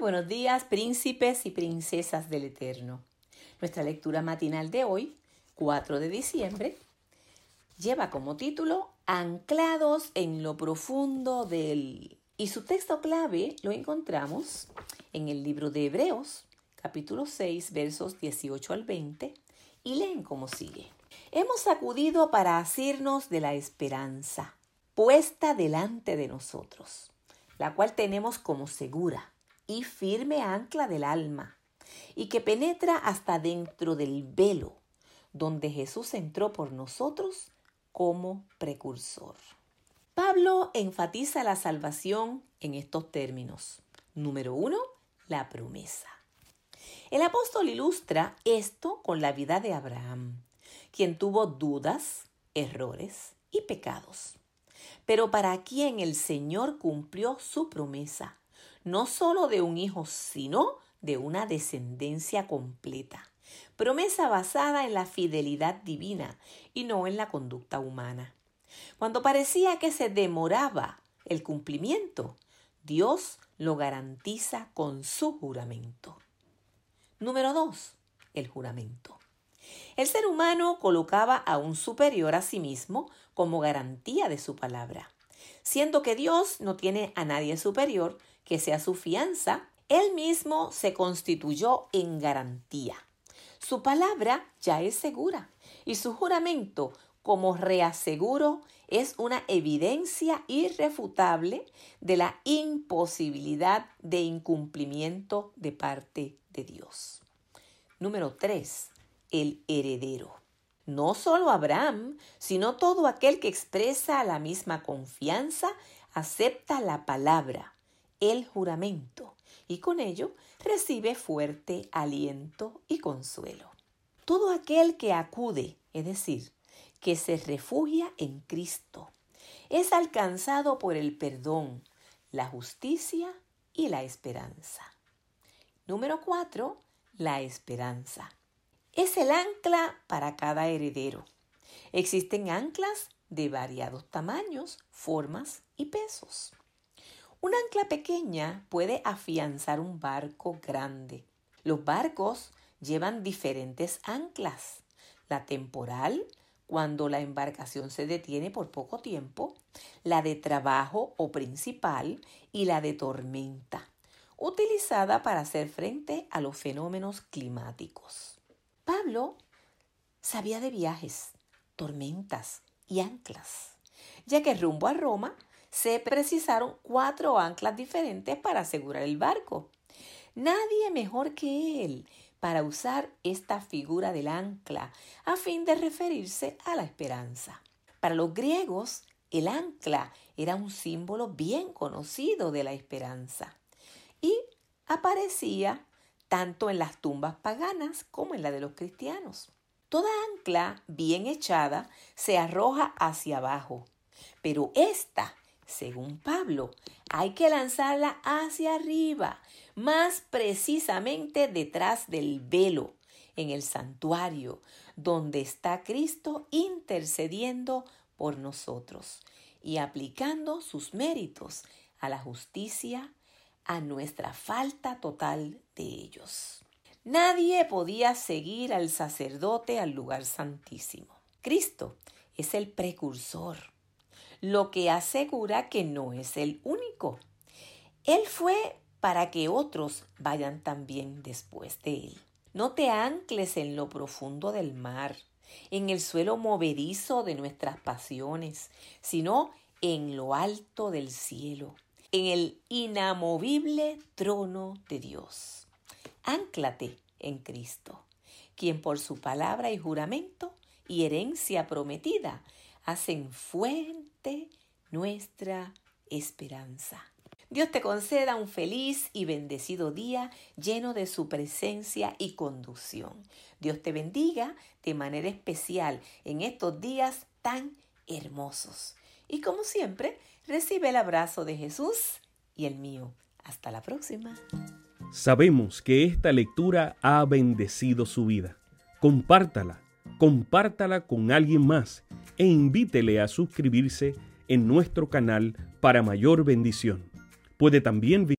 Buenos días, príncipes y princesas del Eterno. Nuestra lectura matinal de hoy, 4 de diciembre, lleva como título Anclados en lo profundo del... Y su texto clave lo encontramos en el libro de Hebreos, capítulo 6, versos 18 al 20, y leen como sigue. Hemos acudido para asirnos de la esperanza puesta delante de nosotros, la cual tenemos como segura y firme ancla del alma, y que penetra hasta dentro del velo, donde Jesús entró por nosotros como precursor. Pablo enfatiza la salvación en estos términos. Número uno, la promesa. El apóstol ilustra esto con la vida de Abraham, quien tuvo dudas, errores y pecados, pero para quien el Señor cumplió su promesa, no solo de un hijo, sino de una descendencia completa. Promesa basada en la fidelidad divina y no en la conducta humana. Cuando parecía que se demoraba el cumplimiento, Dios lo garantiza con su juramento. Número 2. El juramento. El ser humano colocaba a un superior a sí mismo como garantía de su palabra. Siendo que Dios no tiene a nadie superior que sea su fianza, Él mismo se constituyó en garantía. Su palabra ya es segura y su juramento como reaseguro es una evidencia irrefutable de la imposibilidad de incumplimiento de parte de Dios. Número 3. El heredero. No solo Abraham, sino todo aquel que expresa la misma confianza, acepta la palabra, el juramento, y con ello recibe fuerte aliento y consuelo. Todo aquel que acude, es decir, que se refugia en Cristo, es alcanzado por el perdón, la justicia y la esperanza. Número 4. La esperanza. Es el ancla para cada heredero. Existen anclas de variados tamaños, formas y pesos. Un ancla pequeña puede afianzar un barco grande. Los barcos llevan diferentes anclas. La temporal, cuando la embarcación se detiene por poco tiempo, la de trabajo o principal y la de tormenta utilizada para hacer frente a los fenómenos climáticos. Pablo sabía de viajes, tormentas y anclas, ya que rumbo a Roma se precisaron cuatro anclas diferentes para asegurar el barco. Nadie mejor que él para usar esta figura del ancla a fin de referirse a la esperanza. Para los griegos, el ancla era un símbolo bien conocido de la esperanza y aparecía tanto en las tumbas paganas como en la de los cristianos. Toda ancla bien echada se arroja hacia abajo, pero esta, según Pablo, hay que lanzarla hacia arriba, más precisamente detrás del velo, en el santuario, donde está Cristo intercediendo por nosotros y aplicando sus méritos a la justicia a nuestra falta total de ellos. Nadie podía seguir al sacerdote al lugar santísimo. Cristo es el precursor, lo que asegura que no es el único. Él fue para que otros vayan también después de Él. No te ancles en lo profundo del mar, en el suelo movedizo de nuestras pasiones, sino en lo alto del cielo, en el inamovible trono de Dios. Ánclate en Cristo, quien por su palabra y juramento y herencia prometida hacen fuente nuestra esperanza. Dios te conceda un feliz y bendecido día lleno de su presencia y conducción. Dios te bendiga de manera especial en estos días tan hermosos. Y como siempre, recibe el abrazo de Jesús y el mío. Hasta la próxima. Sabemos que esta lectura ha bendecido su vida. Compártala, compártala con alguien más e invítele a suscribirse en nuestro canal para mayor bendición. Puede también